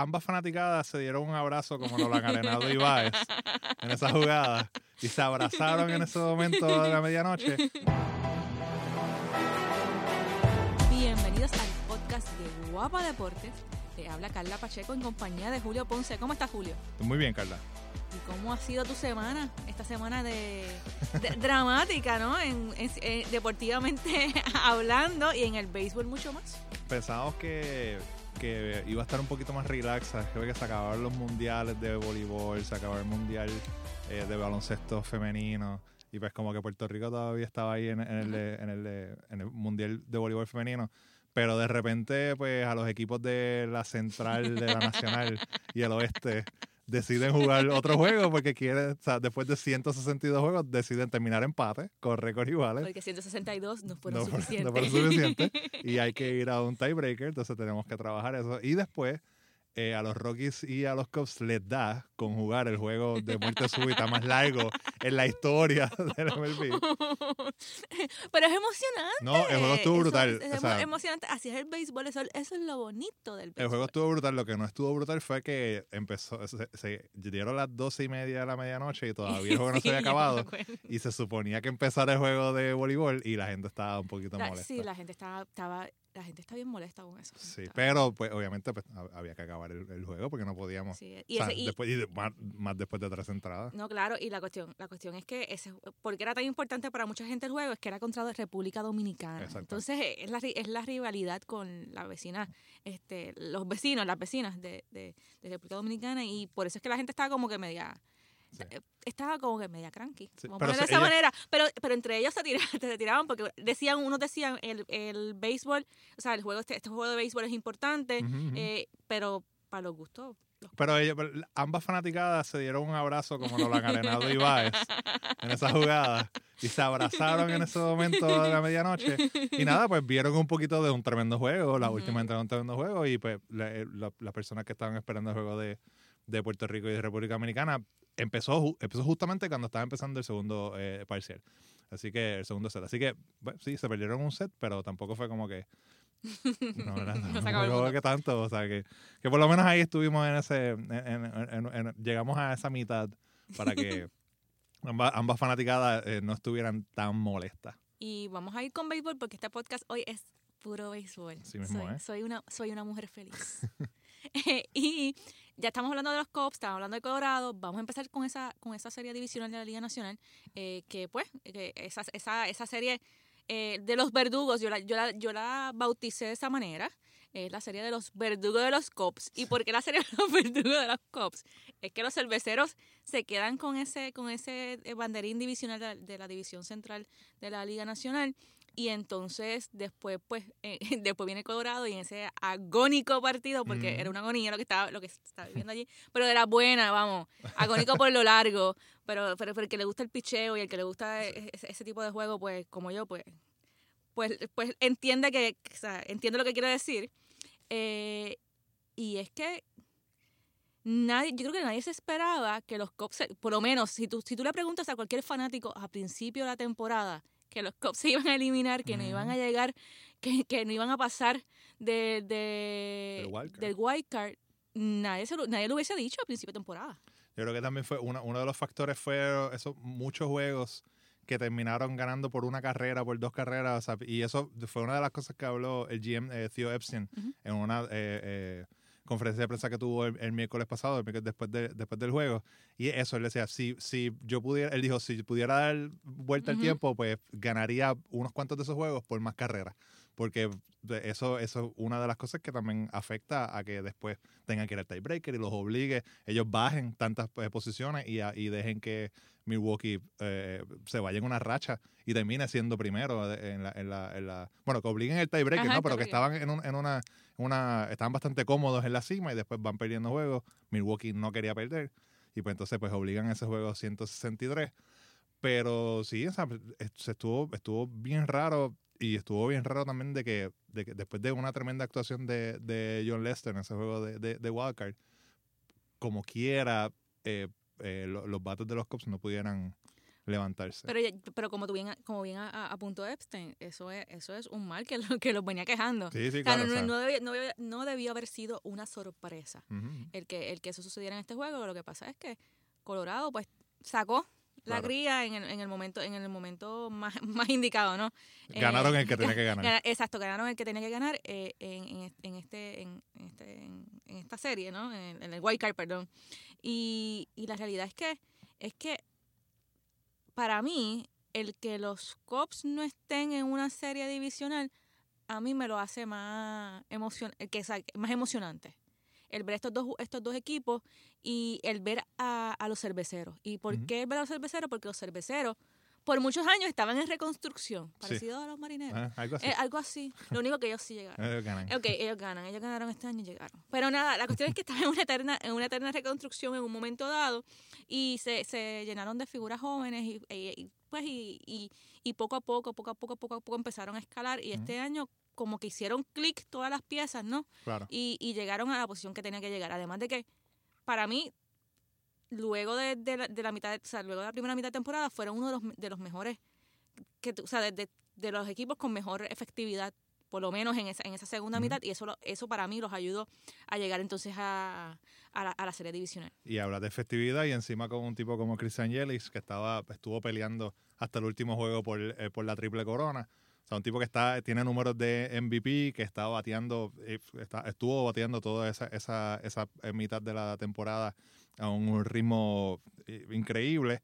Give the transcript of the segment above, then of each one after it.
ambas fanaticadas se dieron un abrazo como lo han arenado y Baez en esa jugada y se abrazaron en ese momento de la medianoche. Bienvenidos al podcast de Guapa Deportes. Te habla Carla Pacheco en compañía de Julio Ponce. ¿Cómo estás, Julio? Muy bien, Carla. ¿Y cómo ha sido tu semana? Esta semana de, de- dramática, ¿no? En, en- en- deportivamente hablando y en el béisbol mucho más. Pensábamos que, que iba a estar un poquito más relax. ¿sabes? Creo que se acabaron los mundiales de voleibol, se acabó el mundial eh, de baloncesto femenino. Y pues como que Puerto Rico todavía estaba ahí en, en el, en, el, en el mundial de voleibol femenino. Pero de repente, pues a los equipos de la central, de la nacional y el oeste deciden jugar otro juego porque quieren, o sea, después de 162 juegos, deciden terminar empate con récords iguales. Porque 162 no fueron no, suficientes. no fueron suficientes y hay que ir a un tiebreaker, entonces tenemos que trabajar eso. Y después eh, a los Rockies y a los Cubs les da con jugar el juego de muerte súbita más largo en la historia del MLB. Pero es emocionante. No, el juego estuvo Eso brutal. Es, o sea, emocionante. Así es el béisbol. Eso, eso es lo bonito del béisbol. el juego estuvo brutal. Lo que no estuvo brutal fue que empezó, se, se dieron las doce y media de la medianoche y todavía el juego no se había Sí, acabado. Y se suponía que empezara el juego de voleibol y la gente estaba un poquito La- molesta. sí, la gente estaba, estaba, la gente está bien molesta con eso. Sí, Está- pero pues obviamente pues, hab- había que acabar el, el juego porque no podíamos. sí. o Y sea, ese- y- después, y de- más, más después de tres entradas. no, claro, y la cuestión, la cuestión es que ese, porque era tan importante para mucha gente el juego, es que era contra la República Dominicana. Entonces eh, es la, es la rivalidad con la vecina, este, los vecinos, las vecinas de, de, de República Dominicana, y por eso es que la gente estaba como que media Sí. eh, estaba como que media cranky, Sí, vamos a ponerlo de esa ella- manera, pero, pero entre ellos se tiraban, se tiraban porque decían, unos decían el, el béisbol, o sea, el juego, este, este juego de béisbol es importante, eh, pero para los gustos. los- Pero pero ambas fanaticadas se dieron un abrazo como lo han arenado y Baez en esa jugada y se abrazaron en ese momento de la medianoche. Y nada, pues vieron un poquito de un tremendo juego, la última entrada de un tremendo juego y pues la- la- las personas que estaban esperando el juego de, de Puerto Rico y de República Dominicana empezó, empezó justamente cuando estaba empezando el segundo eh, parcial. Así que el segundo set. Así que, bueno, sí, se perdieron un set, pero tampoco fue como que. No, No se no fue mundo. que tanto. O sea, que, que por lo menos ahí estuvimos en ese. en- en- en- llegamos a esa mitad para que ambas, ambas fanaticadas eh, no estuvieran tan molestas. Y vamos a ir con béisbol porque este podcast hoy es puro béisbol. Así mismo soy, es. soy una, soy una mujer feliz. y ya estamos hablando de los Cubs, estamos hablando de Colorado. Vamos a empezar con esa, con esa serie divisional de la Liga Nacional. eh, que pues, esa, esa, esa serie eh, de los verdugos, yo la, yo, la, yo la bauticé de esa manera. Es la serie de los verdugos de los Cubs. ¿Y por qué la serie de los verdugos de los Cubs? Es que los cerveceros se quedan con ese, con ese eh, banderín divisional de de la división central de la Liga Nacional. Y entonces después, pues, eh, después viene Colorado y en ese agónico partido, porque era una agonía lo que estaba, lo que estaba viviendo allí, pero de la buena, vamos, agónico por lo largo, pero, pero, pero el que le gusta el picheo y el que le gusta e- ese, ese tipo de juego, pues, como yo, pues, pues, pues entiende que, o sea, entiende lo que quiero decir. Eh, y es que nadie, yo creo que nadie se esperaba que los se- por lo menos, si tú, si tú le preguntas a cualquier fanático a principio de la temporada que los Cubs se iban a eliminar, que no iban a llegar, que, que no iban a pasar de, de- Del wild del wild card, nadie, se lo, nadie lo hubiese dicho a principio de temporada. Yo creo que también fue una- uno de los factores fue esos muchos juegos que terminaron ganando por una carrera, por dos carreras. o sea, y eso fue una de las cosas que habló el GM eh, Theo Epstein Ujú. en una eh, eh, conferencia de prensa que tuvo el, el miércoles pasado, el miércoles después, de, después del juego. Y eso, él decía, si, si yo pudiera, él dijo, si pudiera dar vuelta al tiempo, pues ganaría unos cuantos de esos juegos por más carreras. Porque eso, eso es una de las cosas que también afecta a que después tengan que ir al tiebreaker y los obligue, ellos bajen tantas eh, posiciones y, a- y dejen que Milwaukee eh, se vaya en una racha y termine siendo primero en la, en la, en la- bueno, que obliguen el tiebreaker, Ajá, ¿no? Pero que estaban en, un- en una, una, estaban bastante cómodos en la cima y después van perdiendo juegos. Milwaukee no quería perder y pues entonces pues obligan ese juego 163. Pero sí, o sea, estuvo, estuvo bien raro y estuvo bien raro también de que, de que después de una tremenda actuación de, de John Lester en ese juego de, de, de Wildcard, como quiera, eh, eh, lo- los bates de los Cubs no pudieran levantarse. Pero, pero como tú bien, como bien apuntó Epstein, eso es, eso es un mal que, lo, que los venía quejando. sí, sí, claro. no, o sea, no, no debió, no debió- no debió haber sido una sorpresa el que, el que eso sucediera en este juego. Lo que pasa es que Colorado pues sacó la Claro. cría en el, en el momento en el momento más, más indicado, ¿no? Eh, Ganaron el que tenía que ganar. Gana- Exacto, ganaron el que tenía que ganar eh, en, en en este, en, este, en, esta serie, ¿no? En, en el Wild Card, perdón. Y, y la realidad es que, es que para mí, el que los Cops no estén en una serie divisional, a mí me lo hace más, emocion eh, que, más emocionante. El ver estos dos, estos dos equipos y el ver a, a los cerveceros. ¿Y por qué ver a los cerveceros? Porque los cerveceros por muchos años estaban en reconstrucción, Sí. parecido a los marineros. Ah, algo así. Eh, algo así. Lo único que ellos sí llegaron. Eh, ganan. Ok, ellos ganan, ellos ganaron este año y llegaron. Pero nada, la cuestión es que estaban en una eterna, en una eterna reconstrucción en un momento dado y se, se llenaron de figuras jóvenes y, y- y, pues y, y, y poco a poco, poco a poco, poco a poco empezaron a escalar y este año como que hicieron clic todas las piezas, ¿no? Claro. y, y llegaron a la posición que tenían que llegar. Además de que, para mí, luego de, de la, de la mitad, o sea, luego de la primera mitad de temporada, fueron uno de los, de los mejores, que, o sea, de, los equipos con mejor efectividad, por lo menos en esa, en esa segunda mitad, y eso, lo- eso para mí los ayudó a llegar entonces a, a, la, a la serie divisional. Y habla de efectividad y encima con un tipo como Christian Yelich que estaba estuvo peleando hasta el último juego por, eh, por la triple corona. O sea, un tipo que está tiene números de MVP, que está bateando, eh, está- estuvo bateando toda esa, esa, esa eh, mitad de la temporada a un ritmo eh, increíble.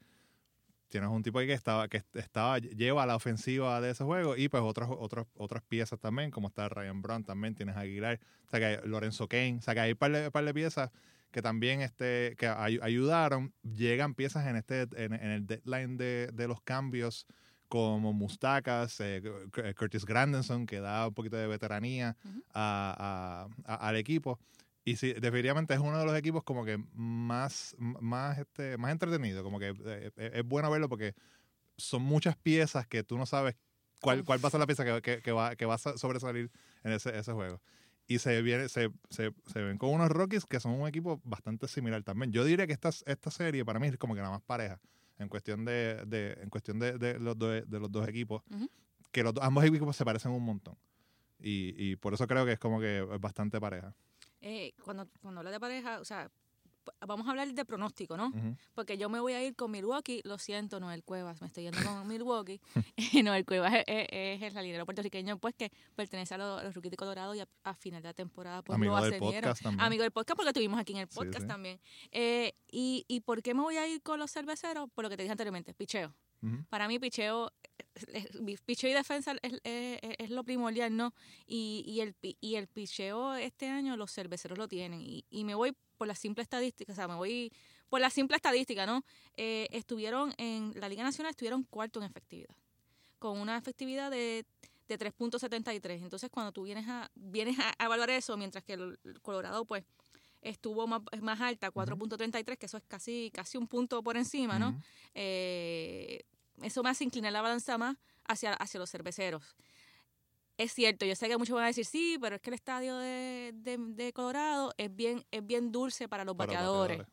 Tienes un tipo ahí que estaba, que estaba, lleva la ofensiva de ese juego y pues otros, otros, otras piezas también, como está Ryan Brown también, tienes a Aguilar, o sea que hay Lorenzo Kane, o sea que hay un par de, par de piezas que también este, que ay- ayudaron, llegan piezas en este, en, en el deadline de, de los cambios como Mustacas, eh, Cu- Curtis Granderson, que da un poquito de veteranía Ujú. a- a- a- al equipo. Y sí, definitivamente es uno de los equipos como que más, más, este, más entretenido, como que eh, eh, es bueno verlo porque son muchas piezas que tú no sabes cuál, cuál va a ser la pieza que, que- que va, que va a sa- sobresalir en ese, ese juego. Y se, viene, se, se, se ven con unos Rockies que son un equipo bastante similar también. Yo diría que esta, esta serie para mí es como que la más pareja en cuestión de, de- en cuestión de, de los, dos- de los dos equipos, que los, dos- ambos equipos se parecen un montón. Y, y por eso creo que es como que es bastante pareja. Eh, cuando, cuando habla de pareja, o sea, vamos a hablar de pronóstico, ¿no? Porque yo me voy a ir con Milwaukee, lo siento, Noel Cuevas, me estoy yendo con Milwaukee. Noel Cuevas es, es- es el jardinero puertorriqueño, pues que pertenece a los, a los Rookies de Colorado y a, a final de la temporada pues Amigo lo del podcast también. Amigo del podcast porque tuvimos aquí en el podcast sí. también. Eh, y, ¿Y por qué me voy a ir con los cerveceros? Por lo que te dije anteriormente, picheo. Para mí, picheo, picheo y defensa es, es- es- lo primordial, ¿no? Y, y, el, y el picheo este año los cerveceros lo tienen. Y, y me voy por la simple estadística, o sea, me voy por la simple estadística, ¿no? Eh, estuvieron en la Liga Nacional, estuvieron cuarto en efectividad, con una efectividad de, de 3.73. Entonces, cuando tú vienes a, vienes a, evaluar eso, mientras que el, el Colorado, pues, estuvo más, más alta, 4.33, que eso es casi, casi un punto por encima, ¿no? Eh, eso me hace inclinar la balanza más hacia, hacia los cerveceros. Es cierto, yo sé que muchos van a decir, sí, pero es que el estadio de, de- de Colorado es bien, es bien dulce para los Para los bateadores,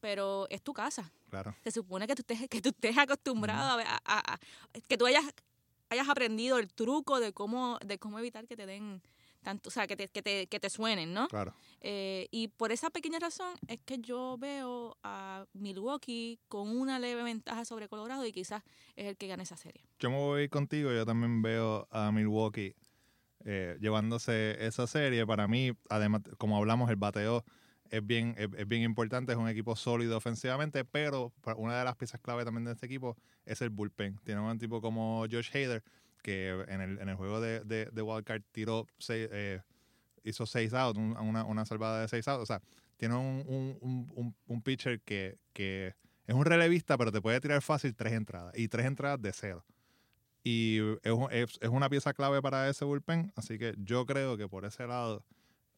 pero es tu casa. Claro. Se supone que tú estés, que tú estés acostumbrado a- a- a- que tú hayas, hayas aprendido el truco de cómo, de cómo evitar que te den tanto, o sea, que te, que te, que te suenen, ¿no? Claro. Eh, y por esa pequeña razón es que yo veo a Milwaukee con una leve ventaja sobre Colorado y quizás es el que gane esa serie. Yo me voy contigo. Yo también veo a Milwaukee eh, llevándose esa serie. Para mí, además, como hablamos, el bateo es bien, es, es bien importante. Es un equipo sólido ofensivamente, pero una de las piezas clave también de este equipo es el bullpen. Tiene un tipo como Josh Hader, que en el, en el juego de, de, de Wildcard tiró seis, eh, hizo seis outs, un- una, una salvada de seis outs. O sea, tiene un, un, un, un- pitcher que, que es un relevista, pero te puede tirar fácil tres entradas. Y tres entradas de cero. Y es, es- es una pieza clave para ese bullpen. Así que yo creo que por ese lado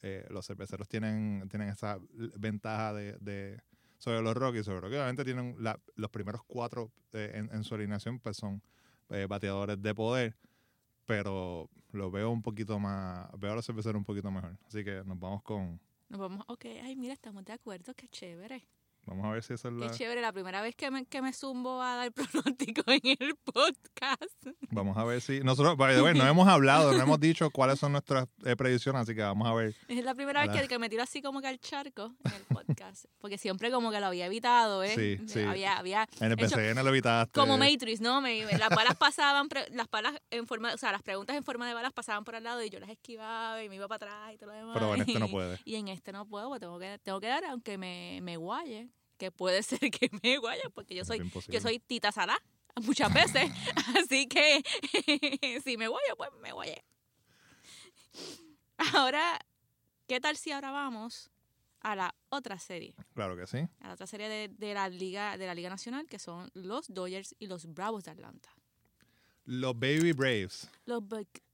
eh, los cerveceros tienen, tienen esa ventaja de, de- sobre los Rockies. Sobre los que obviamente tienen la- los primeros cuatro eh, en, en su alineación, pues son eh, bateadores de poder. Pero lo veo un poquito más. Veo a los cerveceros un poquito mejor. Así que nos vamos con. Nos vamos, ok, ay, mira, estamos de acuerdo, qué chévere. Vamos a ver si eso es Qué la... chévere, la primera vez que me, que me zumbo a dar pronóstico en el podcast. Vamos a ver si... Nosotros, way, no hemos hablado, no hemos dicho cuáles son nuestras eh, predicciones, así que vamos a ver. Es la primera vez que, que me tiro así como que al charco en el podcast. Porque siempre como que lo había evitado, ¿eh? Sí, sí. Había, había En el PCN lo evitaste. como Matrix, ¿no? Me, me- las balas pasaban, pre- las balas en forma, o sea, las preguntas en forma de balas pasaban por al lado y yo las esquivaba y me iba para atrás y todo lo demás. Pero en este no puede. Y en este no puedo, porque tengo que, tengo que dar aunque me, me guaye, que puede ser que me guaye, porque yo soy, yo soy tita salá muchas veces. Así que si me guayo, pues me guayé. Ahora, ¿qué tal si ahora vamos a la otra serie? Claro que sí. A la otra serie de, de la Liga de la Liga Nacional, que son los Dodgers y los Bravos de Atlanta. Los Baby Braves. Los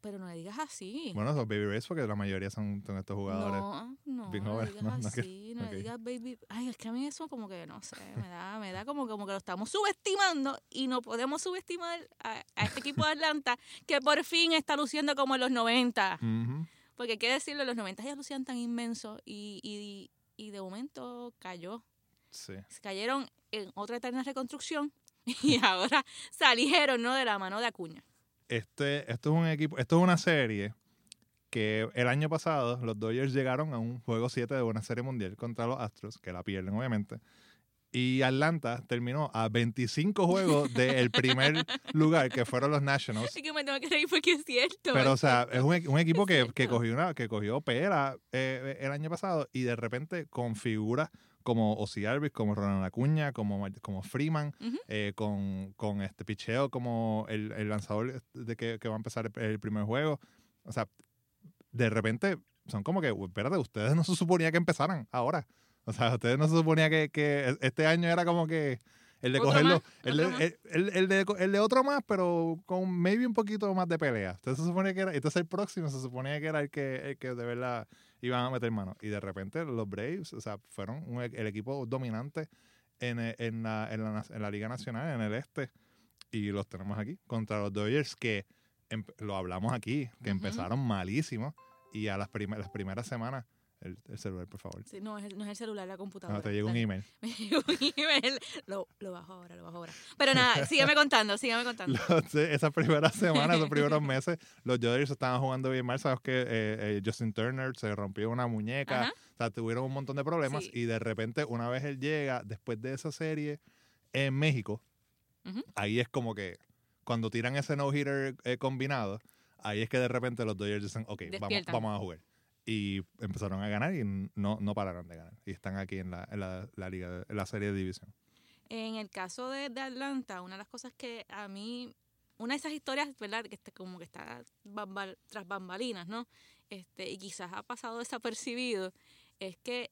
pero no le digas así. Bueno, los Baby Braves porque la mayoría son, son estos jugadores. No, no, bien no le digas así, no le digas baby. Ay, es que a mí eso como que, no sé, me da, me da como, como que lo estamos subestimando y no podemos subestimar a, a este equipo de Atlanta que por fin está luciendo como en los 90. Ujú. Porque hay que decirlo, en los 90 ya lucían tan inmensos y, y, y de momento cayó. Sí. Se cayeron en otra eterna reconstrucción y ahora salieron, ¿no? De la mano de Acuña. Este, esto es un equipo, esto es una serie que el año pasado los Dodgers llegaron a un juego 7 de una serie mundial contra los Astros, que la pierden obviamente. Y Atlanta terminó a 25 juegos del primer lugar, que fueron los Nationals. Es que me tengo que reír porque es cierto. Pero, o sea, es un, un equipo que, que cogió una, que cogió pera eh, el año pasado y de repente con figuras como Ozzy Alvis, como Ronald Acuña, como, como Freeman, Ujú. eh, con, con este picheo como el, el lanzador de que, que va a empezar el, el primer juego. O sea, de repente son como que, "Uy, espérate, ustedes no se suponía que empezaran ahora. O sea, ustedes no se suponía que, que este año era como que el de Otro cogerlo, más, el, el, el- de, el de otro más, pero con maybe un poquito más de pelea. Entonces se suponía que era, entonces el próximo se suponía que era el que, el que de verdad iban a meter mano. Y de repente los Braves, o sea, fueron un e- el equipo dominante en, e- en, la, en, la, en la Liga Nacional, en el este. Y los tenemos aquí contra los Dodgers que lo hablamos aquí, que Ujú. empezaron malísimos y a las, primeras las primeras semanas, el, el celular, por favor. Sí, no, es el, no es el celular, la computadora. No, te llegó un email. Me llegó un email. Lo, lo bajo ahora, lo bajo ahora. Pero nada, sígueme contando, sígueme contando. Los- esas primeras semanas, esos primeros meses, los Dodgers estaban jugando bien mal. Sabes que eh, eh, Justin Turner se rompió una muñeca. Ajá. O sea, tuvieron un montón de problemas. Sí. Y de repente, una vez él llega, después de esa serie en México, ahí es como que cuando tiran ese no-hitter eh, combinado, ahí es que de repente los Dodgers dicen, ok, vamos, vamos a jugar. Y empezaron a ganar y no, no pararon de ganar. Y están aquí en la, en la, la liga, en la serie de división. En el caso de, de Atlanta, una de las cosas que a mí, una de esas historias, ¿verdad? Que está, como que está bambal- tras bambalinas, ¿no? Este, y quizás ha pasado desapercibido, es que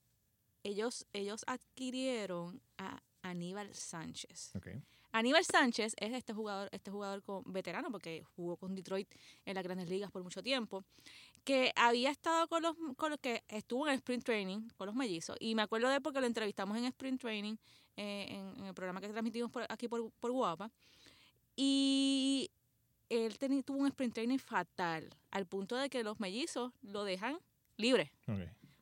ellos, ellos adquirieron a Aníbal Sánchez. Ok. Aníbal Sánchez es este jugador, este jugador con, veterano, porque jugó con Detroit en las grandes ligas por mucho tiempo, que había estado con los, con los que estuvo en Sprint Training, con los mellizos, y me acuerdo de él porque lo entrevistamos en Sprint Training, eh, en, en el programa que transmitimos por, aquí por, por Guapa, y él teni- tuvo un Sprint Training fatal, al punto de que los mellizos lo dejan libre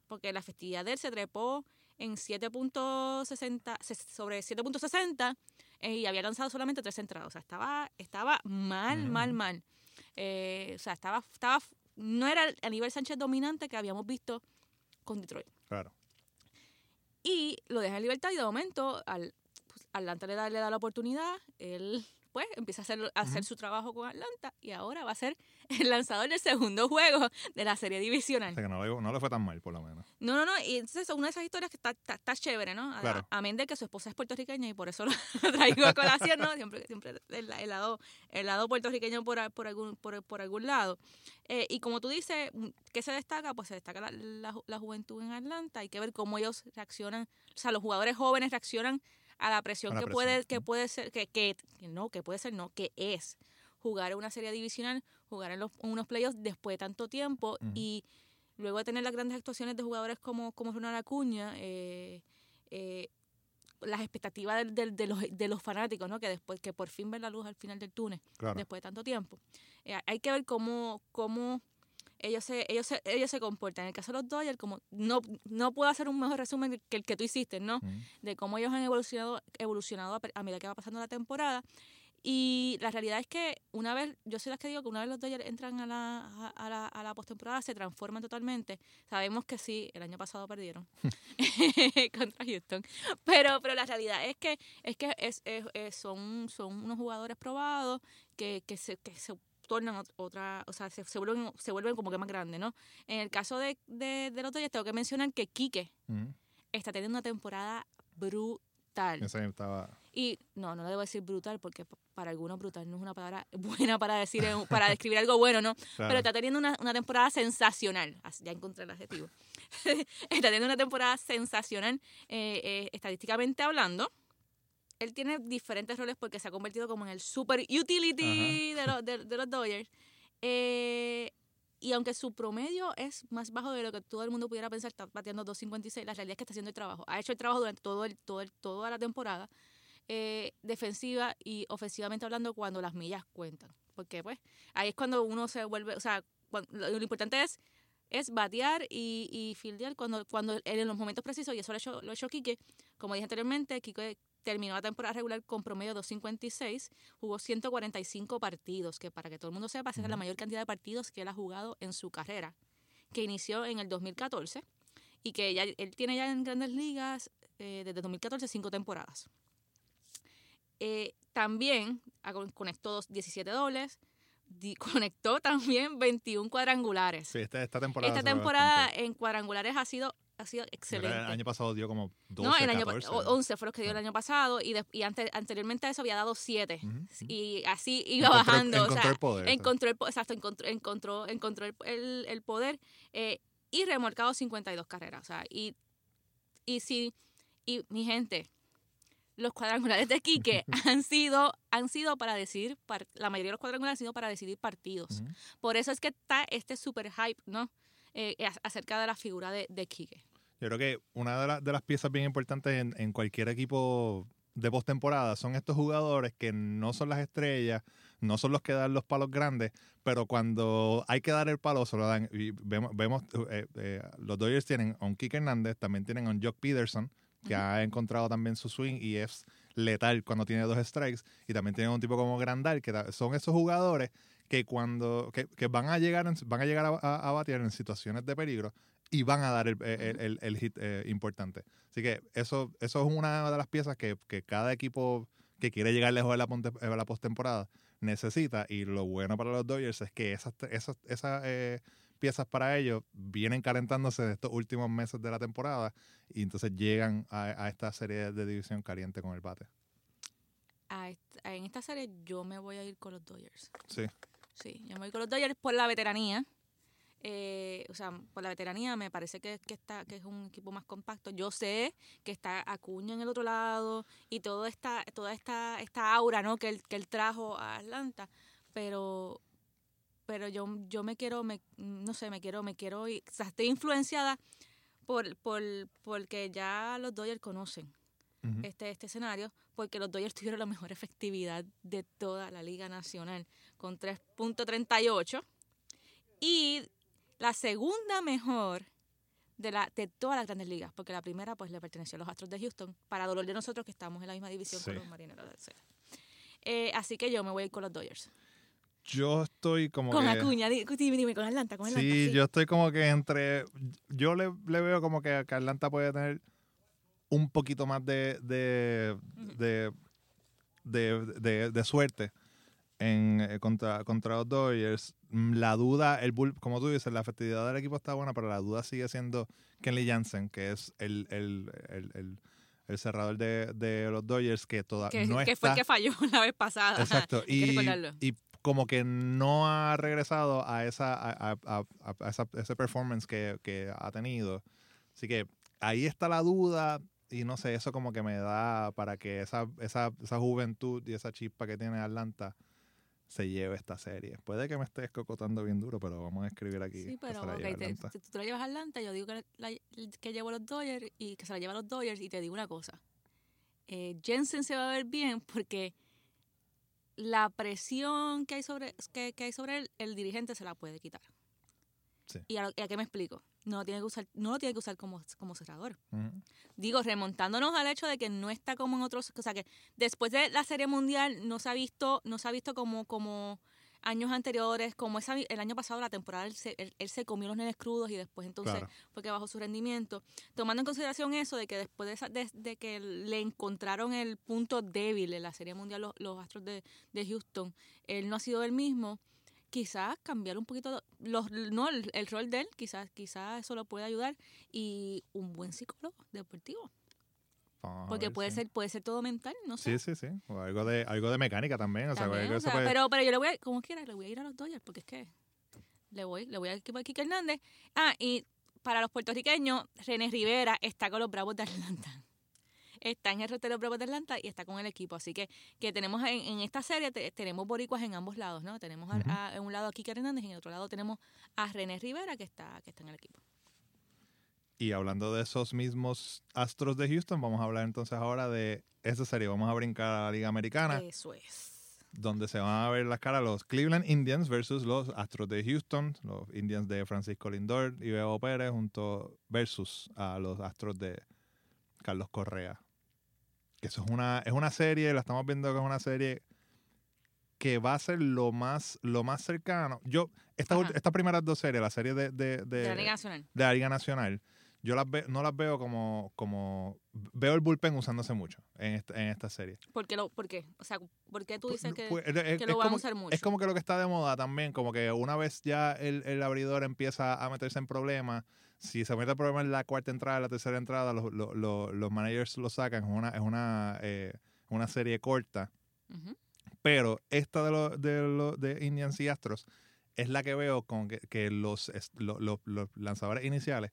porque la festividad de él se trepó en 7.60 se- sobre 7.60 eh, y había lanzado solamente tres entradas. O sea, estaba, estaba mal, Mm. mal, mal. Eh, o sea, estaba, estaba, no era el Aníbal Sánchez dominante que habíamos visto con Detroit. Claro. Y lo deja en libertad y de momento al, pues, Atlanta le da, le da la oportunidad, él pues empieza a hacer, a hacer su trabajo con Atlanta y ahora va a ser el lanzador del segundo juego de la serie divisional. O sea que no le, no le fue tan mal, por lo menos. No, no, no, y entonces es una de esas historias que está, está, está chévere, ¿no? A- Claro. Amén de que su esposa es puertorriqueña y por eso lo traigo a colación, ¿no? Siempre, siempre el, el lado, el lado puertorriqueño por, por, algún, por, por algún lado. Eh, y como tú dices, mm, ¿qué se destaca? Pues se destaca la, la juventud en Atlanta. Hay que ver cómo ellos reaccionan, o sea, los jugadores jóvenes reaccionan a la presión A la que presión, puede que puede ser que, que no que puede ser no que es jugar en una serie divisional jugar en, los, en unos playoffs después de tanto tiempo y luego de tener las grandes actuaciones de jugadores como como Ronald Acuña eh, eh, las expectativas del- de, los, de los fanáticos no que después que por fin ven la luz al final del túnel Claro. después de tanto tiempo. Eh, hay que ver cómo cómo ellos se, ellos se, ellos se comportan. En el caso de los Dodgers, como no, no puedo hacer un mejor resumen que el que tú hiciste, ¿no? Mm. De cómo ellos han evolucionado, evolucionado a, a medida que va pasando la temporada. Y la realidad es que una vez, yo soy las que digo que una vez los Dodgers entran a la, a, a la, a la postemporada, se transforman totalmente. Sabemos que sí, el año pasado perdieron contra Houston. Pero, pero la realidad es que, es que es, es- es- son, son unos jugadores probados que, que, se, que se tornan ot- otra, o sea, se, se vuelven, se vuelven como que más grandes, ¿no? En el caso de, de, de los Dodgers, tengo que mencionar que Quique Mm. está teniendo una temporada brutal. Ese estaba. Y no, no le debo decir brutal porque para algunos brutal no es una palabra buena para decir para describir algo bueno, ¿no? claro. Pero está teniendo una, una temporada sensacional. Ya encontré el adjetivo. está teniendo una temporada sensacional eh, eh, estadísticamente hablando. Él tiene diferentes roles porque se ha convertido como en el super utility de los, de, de los Dodgers. Eh, y aunque su promedio es más bajo de lo que todo el mundo pudiera pensar, está bateando 2.56, la realidad es que está haciendo el trabajo. Ha hecho el trabajo durante todo el, todo el, toda la temporada, eh, defensiva y ofensivamente hablando, cuando las millas cuentan. Porque pues ahí es cuando uno se vuelve, o sea, lo importante es es batear y, y fildear cuando, cuando en los momentos precisos, y eso lo ha hecho, lo ha hecho Quique. Como dije anteriormente, Quique terminó la temporada regular con promedio 256, jugó 145 partidos, que para que todo el mundo sepa, esa es la mayor cantidad de partidos que él ha jugado en su carrera, que inició en el 2014 y que ya, él tiene ya en grandes ligas eh, desde 2014 cinco temporadas. Eh, también conectó dos- 17 dobles, conectó también 21 cuadrangulares. Sí, esta, esta temporada. Esta temporada en cuadrangulares ha sido, ha sido excelente. El año pasado dio como 12, no, el año, pa- 14. o- 11 fue los que dio el año pasado y, de- y ante- anteriormente a eso había dado 7. Ujú, ujú. Y así iba Encontró- bajando. o encontró sea, el poder, o encontró el, exacto, encontró, encontró, encontró el, el- el poder eh, y remolcado 52 carreras. O sea, y, y si, y mi gente, los cuadrangulares de Quique han sido, han sido para decidir, la mayoría de los cuadrangulares han sido para decidir partidos. Ujú. Por eso es que está este super hype, ¿no? Eh, a- acerca de la figura de, de Quique. Yo creo que una de, las- de las piezas bien importantes en, en cualquier equipo de postemporada son estos jugadores que no son las estrellas, no son los que dan los palos grandes, pero cuando hay que dar el palo se lo dan. Y vemos, vemos eh, eh, los Dodgers tienen a un Kike Hernández, también tienen a un Jock Peterson, que Ujú. ha encontrado también su swing y es letal cuando tiene dos strikes, y también tienen un tipo como Grandal, que son esos jugadores que cuando que, que van a llegar van a llegar a, a- a batear en situaciones de peligro y van a dar el, el- el- el hit eh, importante. Así que eso, eso es una de las piezas que, que cada equipo que quiere llegar lejos de la, de la postemporada necesita. Y lo bueno para los Dodgers es que esas, esas, esas eh, piezas para ellos vienen calentándose de estos últimos meses de la temporada y entonces llegan a, a esta serie de división caliente con el bate. A en esta serie yo me voy a ir con los Dodgers. Sí. Sí, yo me voy con los Dodgers por la veteranía. Eh, o sea, por la veteranía me parece que, que, está, que es un equipo más compacto. Yo sé que está Acuña en el otro lado y todo esta, toda esta, esta aura ¿no? que, él, que él trajo a Atlanta, pero pero yo, yo me quiero, me, no sé, me quiero, me quiero, ir- o sea, estoy influenciada por, por, porque ya los Dodgers conocen este, este escenario, porque los Dodgers tuvieron la mejor efectividad de toda la Liga Nacional, con 3.38, y la segunda mejor de, la, de todas las grandes ligas, porque la primera pues le perteneció a los Astros de Houston, para dolor de nosotros que estamos en la misma división con Sí. los Marineros de. Eh, así que yo me voy a ir con los Dodgers. Yo estoy como Con que... Acuña, di- dime, dime, con Atlanta, con Atlanta. Sí, yo estoy como que entre. Yo le, le veo como que, que Atlanta puede tener un poquito más de. de, de, de, de- de suerte en, eh, contra, contra los Dodgers. Mm, La duda, el bull, como tú dices, la efectividad del equipo está buena, pero la duda sigue siendo Kenley Jansen, que es el, el, el, el- el cerrador de, de los Dodgers, que todavía que, no que está. fue el que falló la vez pasada. Exacto. que y como que no ha regresado a esa a, a- a- esa, ese performance que, que ha tenido. Así que ahí está la duda y no sé, eso como que me da para que esa, esa, esa juventud y esa chispa que tiene Atlanta se lleve esta serie. Puede que me estés cocotando bien duro, pero vamos a escribir aquí. Sí, que pero se la ok, lleve te- si tú te la llevas a Atlanta, yo digo que, la- que llevo a los Dodgers y que se la lleva a los Dodgers y te digo una cosa. Eh, Jensen se va a ver bien porque la presión que hay sobre que, que hay sobre él, el dirigente se la puede quitar. Sí. ¿Y a, a qué me explico? No lo tiene que usar, no lo tiene que usar como, como cerrador. Ujú. Digo, remontándonos al hecho de que no está como en otros, o sea que después de la Serie Mundial no se ha visto, no se ha visto como, como años anteriores, como esa, el año pasado la temporada él se, él- él se comió los nenes crudos y después entonces Claro. fue que bajó su rendimiento. Tomando en consideración eso de que después de, esa- de, de que le encontraron el punto débil en la Serie Mundial los, los Astros de, de Houston, él no ha sido el mismo. Quizás cambiar un poquito los, no, el, el rol de él, quizás, quizás eso lo puede ayudar y un buen psicólogo deportivo. Vamos a Porque ver, puede sí. ser puede ser todo mental, no sé. Sí, sí, sí. O algo de, algo de mecánica también. O sea, También, algo o que se sea, puede- pero, pero yo le voy a, como quiera, le voy a ir a los Dodgers porque es que le voy, le voy al equipo de Kike Hernández. Ah, y para los puertorriqueños, René Rivera está con los Bravos de Atlanta. Está en el resto de los Bravos de Atlanta y está con el equipo. Así que, que tenemos en, en esta serie, te- tenemos boricuas en ambos lados, ¿no? Tenemos a- a- en un lado a Kike Hernández y en el otro lado tenemos a René Rivera que está, que está en el equipo. Y hablando de esos mismos Astros de Houston, vamos a hablar entonces ahora de esa serie. Vamos a brincar a la Liga Americana, Eso es. donde se van a ver las caras los Cleveland Indians versus los Astros de Houston, los Indians de Francisco Lindor y Bebo Pérez, junto versus a los Astros de Carlos Correa. Que eso es una, es una serie, la estamos viendo que es una serie que va a ser lo más, lo más cercano. Yo, estas, estas primeras dos series, la serie de, de, De, la Liga Nacional. de la Liga Nacional, yo las ve- no las veo como, como veo el bullpen usándose mucho en esta, en esta serie. ¿Por qué? Lo, ¿Por qué? O sea, ¿por qué tú dices que, Pues, es, que lo van a usar mucho? es como que lo que está de moda también, como que una vez ya el, el abridor empieza a meterse en problemas, si se mete en problemas en la cuarta entrada, en la tercera entrada, los, los, los- los managers lo sacan, es una, es una, eh, una serie corta. Pero esta de los de, de Indians y Astros es la que veo con que, que los, los lanzadores iniciales.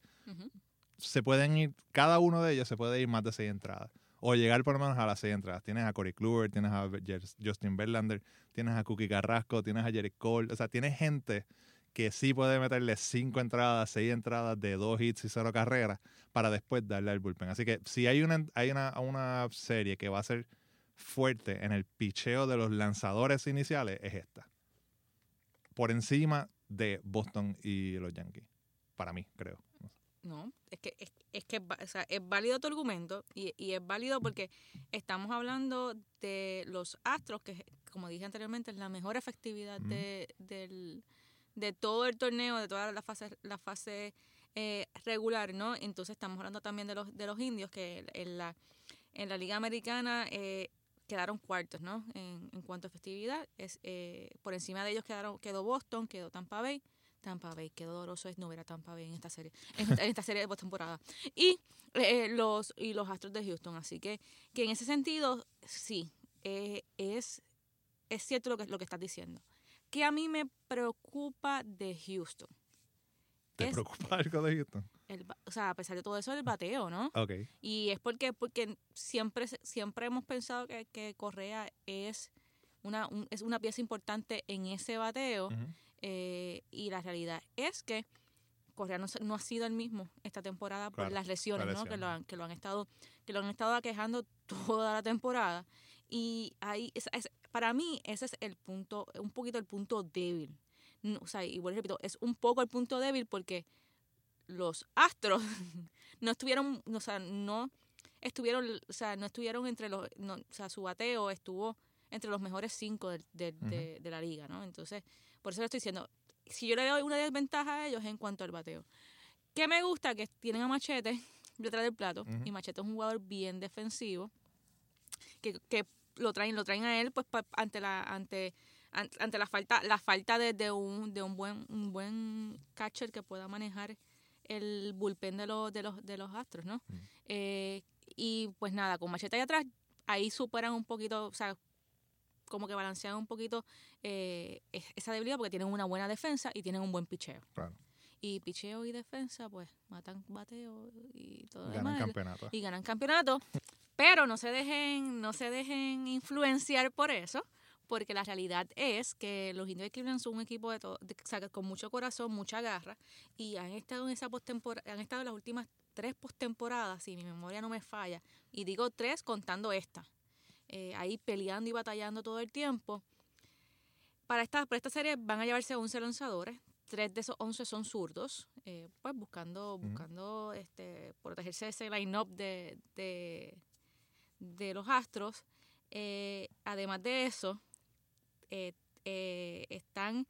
Se pueden ir, cada uno de ellos se puede ir más de seis entradas. O llegar por lo menos a las seis entradas. Tienes a Corey Kluber, tienes a Justin Verlander, tienes a Cookie Carrasco, tienes a Jerry Cole. O sea, tienes gente que sí puede meterle cinco entradas, seis entradas de dos hits y cero carreras para después darle al bullpen. Así que si hay una, hay una, una serie que va a ser fuerte en el picheo de los lanzadores iniciales, es esta. Por encima de Boston y los Yankees. Para mí, creo. No, es que es, es que es va- o sea, es válido tu argumento y, y es válido porque estamos hablando de los Astros, que como dije anteriormente es la mejor efectividad de, del, de todo el torneo, de toda la fase, la fase eh, regular, ¿no? Entonces estamos hablando también de los, de los indios que en la, en la Liga Americana eh, quedaron cuartos, ¿no? En, en cuanto a efectividad, es, eh, por encima de ellos quedaron, quedó Boston, quedó Tampa Bay. Tampa Bay, qué doloroso es no ver a Tampa Bay en esta serie, en esta, en esta serie de postemporada. Y eh, los y los Astros de Houston, así que que en ese sentido sí eh, es es cierto lo que lo que estás diciendo. Que a mí me preocupa de Houston. ¿Te Es preocupa algo de Houston? el o sea, a pesar de todo eso, el bateo, ¿no? Ok. Y es porque, porque siempre, siempre hemos pensado que, que Correa es una, un- es una pieza importante en ese bateo. Eh, y la realidad es que Correa no, no ha sido el mismo esta temporada por las lesiones. Que lo, han, que lo han estado que lo han estado aquejando toda la temporada. Y ahí es- es- para mí ese es el punto, un poquito el punto débil. No, o sea, y vuelvo repito, es un poco el punto débil porque los Astros no estuvieron, o sea, no estuvieron, o sea, no estuvieron entre los, no, o sea, su bateo estuvo entre los mejores cinco del- del- de, de la liga, ¿no? Entonces, por eso le estoy diciendo, si yo le doy una desventaja a ellos en cuanto al bateo. ¿Qué me gusta? Que tienen a Machete detrás del plato, y Machete es un jugador bien defensivo, que, que lo traen, lo traen a él, pues pa- ante la, ante, an- ante la falta, la falta de, de un, de un buen, un buen catcher que pueda manejar el bullpen de los, de los, de los astros, ¿no? Eh, y pues nada, con Machete ahí atrás, ahí superan un poquito, o sea, como que balancean un poquito eh, es- esa debilidad porque tienen una buena defensa y tienen un buen picheo. Claro. Y picheo y defensa, pues, matan bateo y todo Ganan demás. campeonato. Y ganan campeonato. Pero no se dejen, no se dejen influenciar por eso, porque la realidad es que los indios de Cleveland son un equipo de todo, de- o sea, con mucho corazón, mucha garra, y han estado en esa postemporada, han estado en las últimas tres postemporadas, si mi memoria no me falla, y digo tres contando esta, eh, ahí peleando y batallando todo el tiempo. Para esta, para esta serie van a llevarse 11 lanzadores, tres de esos 11 son zurdos, eh, pues buscando, buscando este, protegerse de ese line-up de, de, de los Astros. Eh, además de eso, eh, están,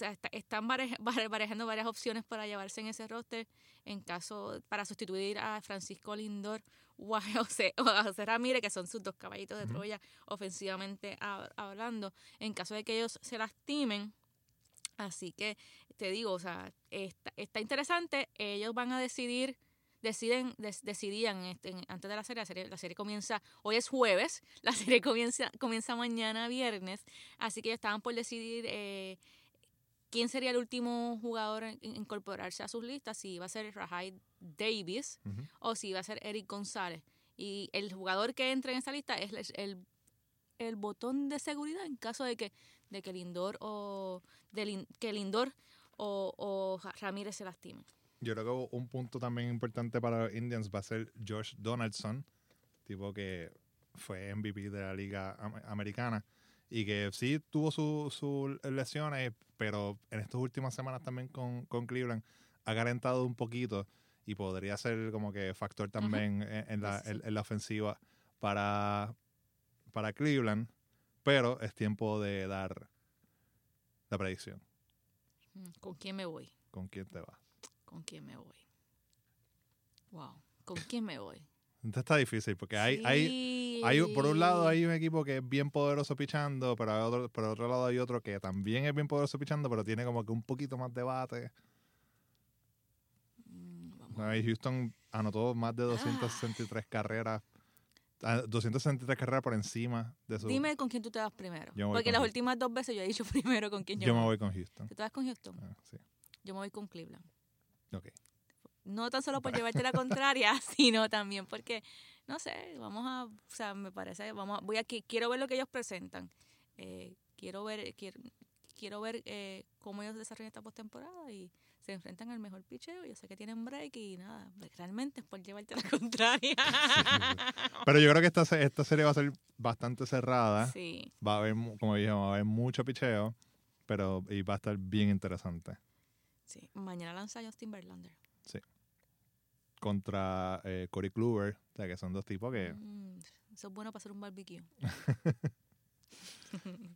está- están barajando varias opciones para llevarse en ese roster en caso para sustituir a Francisco Lindor o a José, o a José Ramírez, que son sus dos caballitos de. Troya ofensivamente hab- hablando, en caso de que ellos se lastimen. Así que te digo, o sea, está, está interesante. Ellos van a decidir, deciden, des- decidían este, antes de la serie, la serie, la serie comienza, hoy es jueves, la serie comienza, comienza mañana viernes, así que estaban por decidir eh, quién sería el último jugador en, incorporarse a sus listas, si iba a ser Rajai Davis o si iba a ser Eric González. Y el jugador que entre en esa lista es el, el, el botón de seguridad en caso de que, de que Lindor o de que Lindor o, o Ramírez se lastimen. Yo creo que un punto también importante para los Indians va a ser Josh Donaldson, tipo que fue MVP de la Liga Am- Americana y que sí tuvo sus su lesiones, pero en estas últimas semanas también con, con Cleveland ha calentado un poquito y podría ser como que factor también en, en la, en- en la ofensiva para, para Cleveland, pero es tiempo de dar la predicción. ¿Con quién me voy? ¿Con quién te vas? ¿Con quién me voy? Wow. ¿Con quién me voy? Entonces está difícil porque hay, hay, Hay, por un lado hay un equipo que es bien poderoso pichando, pero hay otro, por otro lado hay otro que también es bien poderoso pichando, pero tiene como que un poquito más de bate. Mm, vamos. Houston anotó más de 263 carreras, ah, 263 carreras por encima de su... Dime con quién tú te vas primero. Voy Porque las Houston. últimas dos veces yo he dicho primero con quién yo, yo me voy con Houston. ¿Tú te vas con Houston? Ah, sí. Yo me voy con Cleveland. Ok. No tan solo por llevarte la contraria, sino también porque, no sé, vamos a, o sea, me parece, vamos a, voy aquí, quiero ver lo que ellos presentan. Eh, quiero ver, quiero, quiero ver eh, cómo ellos desarrollan esta postemporada y se enfrentan al mejor picheo. Yo sé que tienen break y nada, realmente es por llevarte la contraria. Pero yo creo que esta, esta serie va a ser bastante cerrada. Sí, Va a haber, como dije, va a haber mucho picheo, pero y va a estar bien interesante. sí. Mañana lanza Justin Verlander. Contra eh, Corey Kluber, o sea, que son dos tipos que... Mm, eso es bueno para hacer un barbecue.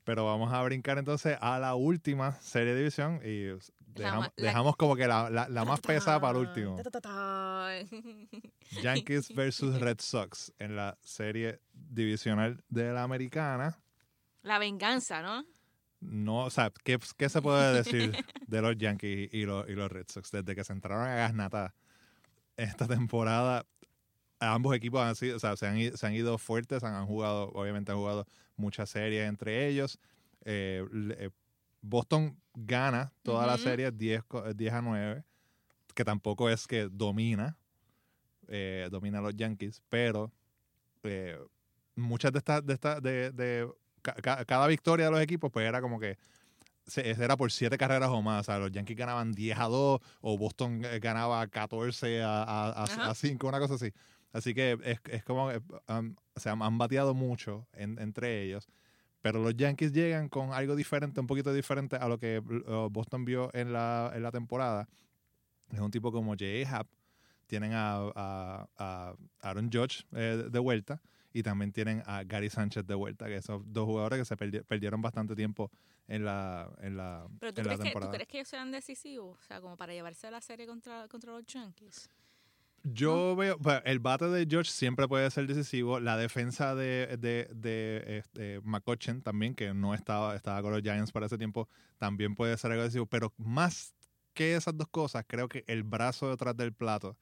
Pero vamos a brincar entonces a la última serie de división y dejamos, ma- la- dejamos como que la, la- la más pesada para el último. Yankees versus Red Sox en la serie divisional de la americana. La venganza, ¿no? No, o sea, ¿qué, qué se puede decir de los Yankees y los, y los Red Sox? Desde que se entraron a Gasnata esta temporada, ambos equipos han sido, o sea, se, han, se han ido fuertes, han, han jugado, obviamente han jugado muchas series entre ellos. Eh, eh, Boston gana toda la Ujú. serie 10, co- 10 a 9, que tampoco es que domina, eh, domina a los Yankees, pero eh, muchas de estas, de estas, de, de ca- ca- cada victoria de los equipos, pues era como que era por siete carreras o más. O sea, los Yankees ganaban 10 a 2 o Boston eh, ganaba 14 a, a, a- a 5, una cosa así. Así que es, es como, um, o sea, han bateado mucho en- entre ellos. Pero los Yankees llegan con algo diferente, un poquito diferente a lo que uh, Boston vio en la, en la temporada. Es un tipo como J.A. Happ. Tienen a, a- a Aaron Judge eh, de vuelta y también tienen a Gary Sánchez de vuelta, que son dos jugadores que se perdi- perdieron bastante tiempo en la, en la, Pero ¿tú en la crees, que, ¿tú temporada. crees que ellos sean decisivos? O sea, como para llevarse la serie contra, contra los Yankees. Yo veo, bueno, el bate de George siempre puede ser decisivo. La defensa de, de, de este, McCutcheon también, que no estaba, estaba con los Giants para ese tiempo, también puede ser algo decisivo. Pero más que esas dos cosas, creo que el brazo detrás del plato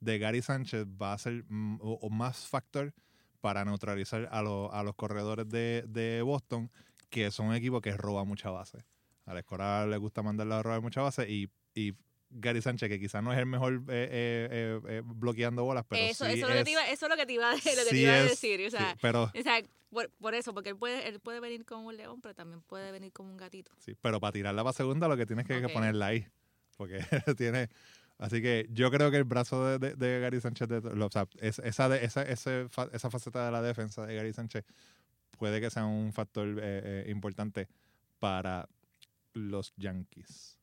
de Gary Sánchez va a ser mm, o, o más factor para neutralizar a, los a los corredores de, de Boston, que son un equipo que roba mucha base. A la escuela le gusta mandarla a robar mucha base y, y Gary Sánchez, que quizás no es el mejor eh, eh, eh, eh, bloqueando bolas, pero eso, sí eso, es lo que te iba, eso es lo que te iba, lo que te sí iba a es- decir. O sea, sí, pero, o sea, por, por eso, porque él puede, él puede venir como un león, pero también puede venir como un gatito. sí, pero para tirarla para segunda lo que tienes que, que Ok. ponerla ahí. Porque tiene... Así que yo creo que el brazo de, de- Gary Sánchez, de- lo- o sea, es- esa, esa, esa faceta de la defensa de Gary Sánchez puede que sea un factor eh, eh, importante para los Yankees.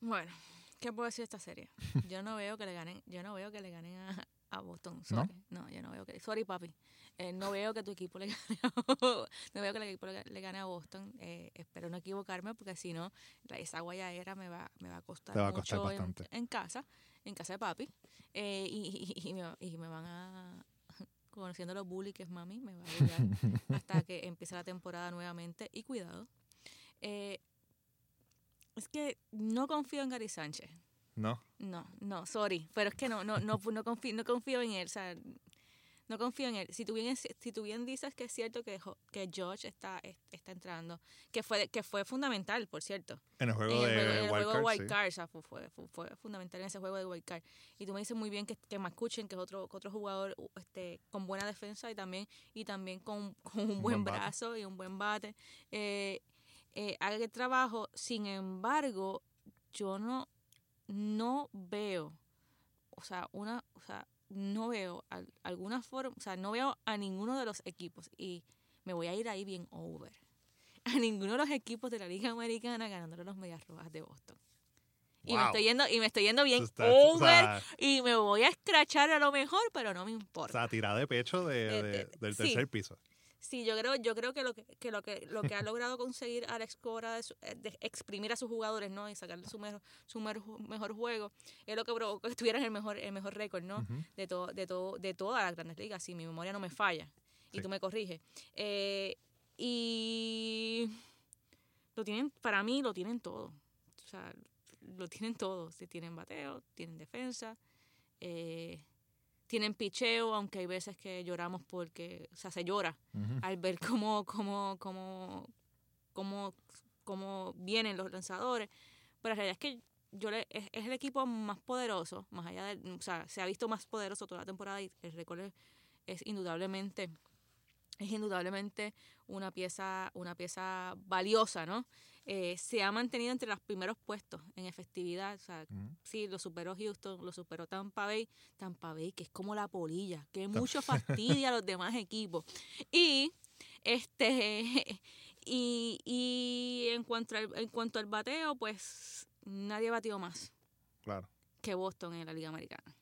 Bueno, ¿qué puedo decir de esta serie? Yo no veo que le ganen, yo no veo que le ganen a, a Boston. Sorry. ¿No? yo no veo que. Sorry, papi. Eh, no veo que tu equipo le gane a, no veo que el equipo le, gane a Boston. Eh, espero no equivocarme porque si no, esa guayadera me va, me va a costar, va a costar mucho bastante. En, casa, en casa de papi. Eh, y, y, me, y, me, van a. Conociendo los bullies que es mami, me va a ayudar hasta que empiece la temporada nuevamente. Y cuidado. Eh, es que no confío en Gary Sánchez. ¿No? No, no, sorry. Pero es que no, no, no, no, confío, no confío en él. O sea, no confío en él. Si tú bien, si tú bien dices que es cierto que, que George está, está entrando, que fue, que fue fundamental, por cierto. En el juego de el Wild juego Wild Card, o sea, fue, fue, fue, fundamental en ese juego de Wild Card. Y tú me dices muy bien que, que escuchen que es otro, otro jugador este, con buena defensa y también, y también con, con un, buen, buen brazo y un buen bate. Eh, eh, haga el trabajo. Sin embargo, yo no, no veo, o sea, una, o sea, no veo alguna forma, o sea, no veo a ninguno de los equipos y me voy a ir ahí bien over. A ninguno de los equipos de la Liga Americana ganándole los Medias Rojas de Boston. Y me estoy yendo, y me estoy yendo bien over y me voy a escrachar a lo mejor, pero no me importa. O sea, tirada de pecho de, del tercer piso. Sí, yo creo, yo creo que lo que, que lo que lo que ha logrado conseguir Alex Cora de, eh, de, exprimir a sus jugadores, ¿no? Y sacarle su mejor, su mejor juego, es lo que provocó que tuvieran el mejor, el mejor récord, ¿no? De todo, de todo, de todas las grandes ligas, si mi memoria no me falla. Y tú me corriges. Eh, y lo tienen, para mí lo tienen todo. O sea, lo tienen todo. Tienen bateo, tienen defensa, eh, tienen picheo, aunque hay veces que lloramos porque, o sea, se llora al ver cómo, cómo, cómo, cómo, cómo vienen los lanzadores. Pero la realidad es que yo le, es, el equipo más poderoso, más allá de, o sea, se ha visto más poderoso toda la temporada y el récord es, indudablemente es indudablemente una pieza una pieza valiosa, ¿no? Eh, se ha mantenido entre los primeros puestos en efectividad. O sea, sí, lo superó Houston, lo superó Tampa Bay. Tampa Bay, que es como la polilla, que mucho fastidia a los demás equipos. Y este y, y en cuanto al, en cuanto al bateo, pues nadie ha batido más. Claro. Que Boston en la Liga Americana.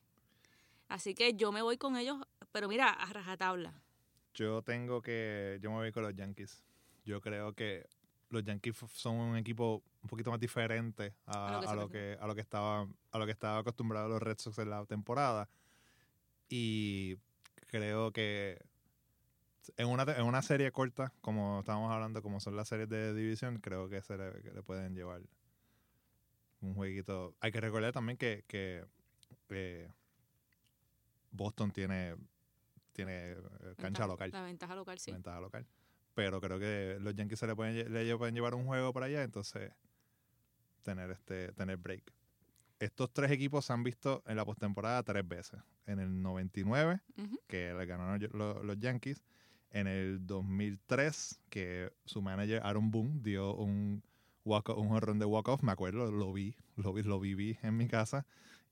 Así que yo me voy con ellos, pero mira, a rajatabla. Yo tengo que, yo me voy con los Yankees. Yo creo que los Yankees son un equipo un poquito más diferente a, lo, que, a lo que estaba a lo que estaba acostumbrado los Red Sox en la temporada. Y creo que en una, en una serie corta como estábamos hablando como son las series de división creo que se le, pueden llevar un jueguito. Hay que recordar también que, que eh, Boston tiene tiene eh, cancha local. la ventaja local sí. Ventaja local pero creo que los Yankees se le pueden, le pueden llevar un juego para allá, entonces tener este tener break. Estos tres equipos se han visto en la postemporada tres veces. En el 99, que le ganaron los, Yankees. En el 2003, que su manager Aaron Boone dio un, walk, un jorrón de walk-off, me acuerdo, lo vi, lo vi, lo viví en mi casa.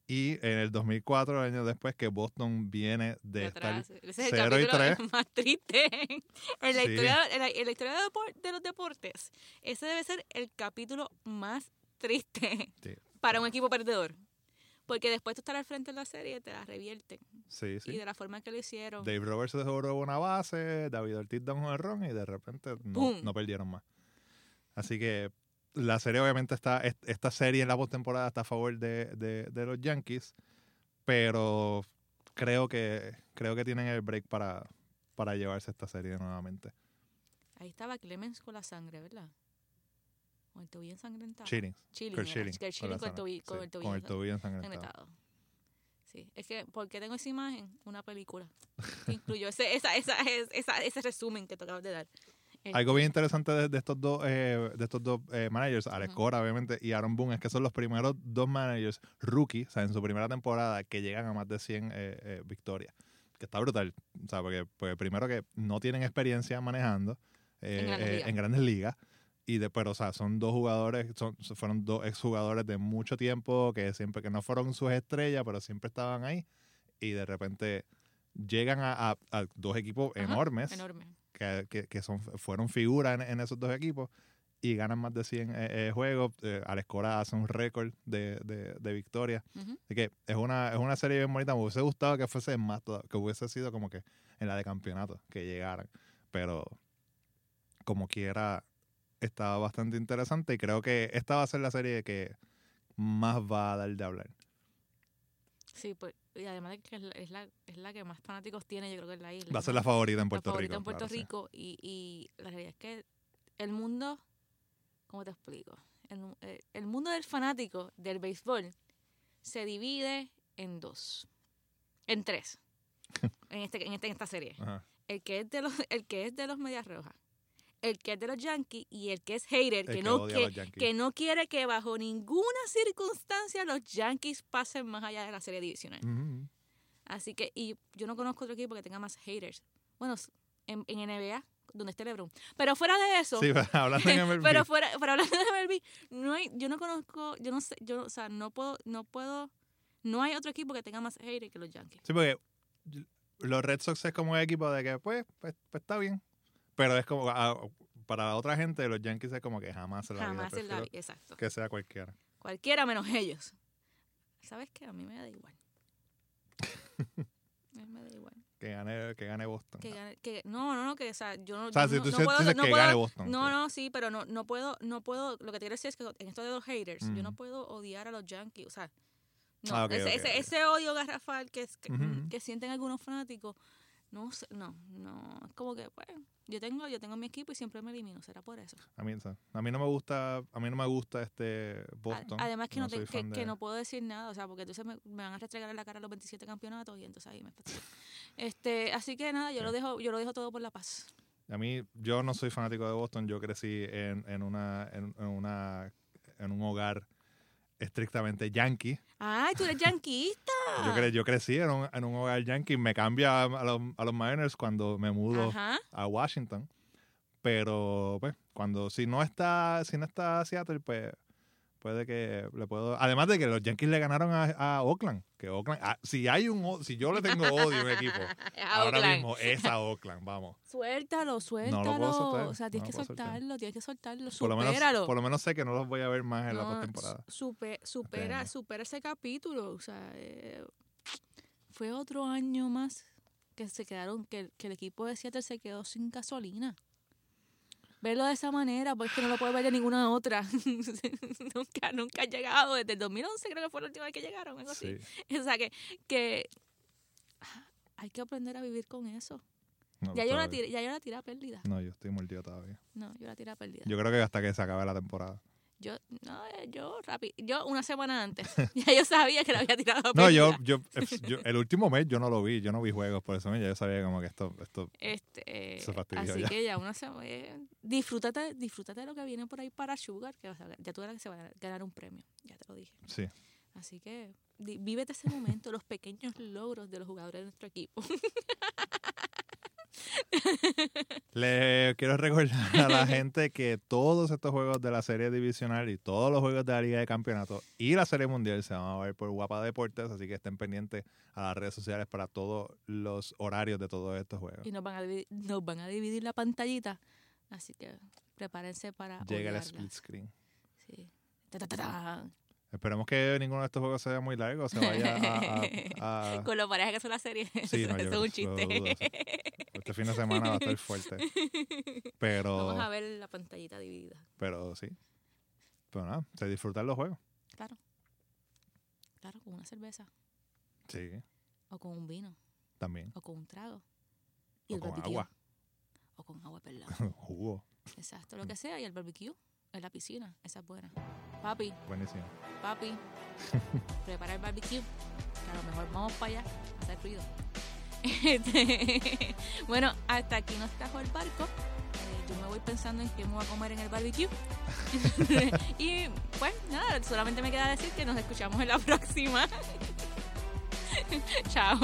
Y en el 2004, años después, que Boston viene de, estar 0 y 3. más triste en la, historia, en la, historia de, los deportes. Ese debe ser el capítulo más triste para un equipo perdedor. Porque después tú estar al frente de la serie te la revierten. Sí, sí. Y de la forma que lo hicieron. Dave Roberts dejó una base, David Ortiz da un error y de repente no, no perdieron más. Así que la serie obviamente está, esta serie en la postemporada está a favor de, de, los Yankees, pero creo que, creo que tienen el break para, para llevarse esta serie nuevamente. Ahí estaba Clemens con la sangre, ¿verdad? Con el tobillo ensangrentado. Chilling. Chilling, con, el tobillo, con, el tobillo, ensangrentado. Sí, es que, ¿por qué tengo esa imagen? Una película que incluyó ese, esa, esa, esa, ese resumen que te acabas de dar. Algo bien interesante de, estos dos, eh, de estos dos eh, managers, Alex Cora, obviamente, y Aaron Boone, es que son los primeros dos managers rookie, o sea, en su primera temporada, que llegan a más de 100 eh, victorias. Que está brutal, o sea, porque, primero que no tienen experiencia manejando en grandes, ligas. Y después, o sea, son dos jugadores, son, fueron dos exjugadores de mucho tiempo que siempre, que no fueron sus estrellas, pero siempre estaban ahí. Y de repente llegan a, dos equipos enormes. Enorme que, son, fueron figuras en, esos dos equipos y ganan más de 100 eh, eh, juegos. Eh, Alex Cora hace un récord de, de, de victorias. Ujú. Así que es una, es una serie bien bonita. Me hubiese gustado que fuese más, toda- que hubiese sido como que en la de campeonato, que llegaran. Pero como quiera, estaba bastante interesante y creo que esta va a ser la serie que más va a dar de hablar. Sí, pues, y además de que es la, es la, es la que más fanáticos tiene, yo creo que es la isla. Va a ser la favorita en La Puerto favorita Rico. en Puerto claro, sí. Rico y, y la realidad es que el mundo, ¿cómo te explico? El, eh, el mundo del fanático del béisbol se divide en dos, en tres, en, este, en, este, en esta serie. Ajá. El que es de los, el que es de los Medias Rojas, el que es de los Yankees y el que es hater, que, que no, que, que no quiere que bajo ninguna circunstancia los Yankees pasen más allá de la serie divisional. Así que, y yo no conozco otro equipo que tenga más haters. Bueno, en, en NBA, donde esté LeBron. Pero fuera de eso, Sí, hablando en MLB. pero fuera, pero hablando de MLB, no hay, yo no conozco, yo no sé, yo, o sea, no puedo, no puedo, no hay otro equipo que tenga más haters que los Yankees. Sí, porque los Red Sox es como un equipo de que, pues, pues, pues está bien. Pero es como, ah, para la otra gente, los Yankees es como que jamás en la vida. Jamás en la vida, exacto. Que sea cualquiera. Cualquiera menos ellos. ¿Sabes qué? A mí me da igual. A mí me da igual. Que gane, que gane Boston. Que gane- que, no, no, no, que, o sea, yo no, o sea, si tú no dices- puedo, dices no que puedo- gane Boston. No, no, sí, pero no, no puedo, no puedo, lo que te quiero decir es que en esto de los haters, yo no Ujú. puedo odiar a los Yankees, o sea, no, Ah, ese, odio garrafal que, es- que, que sienten algunos fanáticos, no, sé, no, no, es como que, pues, yo tengo, yo tengo mi equipo y siempre me elimino, será por eso. A mí, a mí no me gusta, a mí no me gusta este Boston. Además que no, te- que, no puedo decir nada, o sea, porque entonces me, me van a restregar en la cara los 27 campeonatos y entonces ahí me fastidio. Este, así que nada, yo lo dejo, yo lo dejo todo por la paz. A mí, yo no soy fanático de Boston. Yo crecí en, en una, en, en una, en un hogar estrictamente yankee. Ay, tú eres yanquista. Yo, cre- yo crecí en un, en un hogar yankee. Me cambia a, los, a los Mariners cuando me mudo Ajá. a Washington. Pero, pues, cuando si no está, si no está Seattle, pues puede que le puedo. Además de que los Yankees le ganaron a, a Oakland. Que Oakland, ah, si hay un, si yo le tengo odio a un equipo, ahora Oakland. mismo es a Oakland, vamos. Suéltalo, suéltalo. puedo soltar, o sea, no tienes lo que puedo soltar. soltarlo, tienes que soltarlo, Por lo menos, supéralo. por lo menos sé que no los voy a ver más en la No, postemporada. supe- supera, supera ese capítulo. O sea, eh, fue otro año más que se quedaron, que, que el equipo de Seattle se quedó sin gasolina. Verlo de esa manera, pues que no lo puede ver de ninguna otra. nunca, nunca ha llegado. Desde el 2011 creo que fue la última vez que llegaron. Algo así. Sí. O sea, que, que hay que aprender a vivir con eso. No, Ya yo, la tiré, ya yo la tiré a pérdida. No, yo estoy mordido todavía. No, yo la tiré a pérdida. Yo creo que hasta que se acabe la temporada. Yo, no, eh, yo rápido, yo una semana antes, ya yo sabía que la había tirado a No, yo, yo, eh, yo- el último mes yo no lo vi, yo no vi juegos, por eso ya yo sabía como que esto, esto Este, Se fastidió así ya. que ya una semana, eh, disfrútate, disfrútate de lo que viene por ahí para Sugar, que vas a- ya tú verás que se va a ganar un premio, ya te lo dije. sí. Así que vívete ese momento, los pequeños logros de los jugadores de nuestro equipo. Le quiero recordar a la gente que todos estos juegos de la serie divisional y todos los juegos de la Liga de Campeonato y la serie mundial se van a ver por Guapa Deportes, así que estén pendientes a las redes sociales para todos los horarios de todos estos juegos. y nos van a dividir, nos van a dividir la pantallita, así que prepárense para Llega el odiarla. split screen. Sí. Esperemos que ninguno de estos juegos sea muy largo, se vaya a... a- a- Con lo pareja que son las series. Sí, eso, no, yo eso es un chiste. dudo, sí. Este fin de semana va a estar fuerte. Pero, Vamos a ver la pantallita dividida. pero sí. Pero nada, se disfrutan los juegos. Claro. Claro, con una cerveza. Sí, O con un vino. también. O con un trago. Y O el con barbecue. agua. O con agua, perdón. Jugo. Exacto, lo que sea. Y el barbecue en la piscina. Esa es buena. Papi, Buenísimo. papi. prepara el barbecue. Que a lo mejor vamos para allá a hacer ruido. Este, bueno, hasta aquí nos trajo el barco. Eh, yo me voy pensando en qué me voy a comer en el barbecue. y pues nada, solamente me queda decir que nos escuchamos en la próxima. Chao.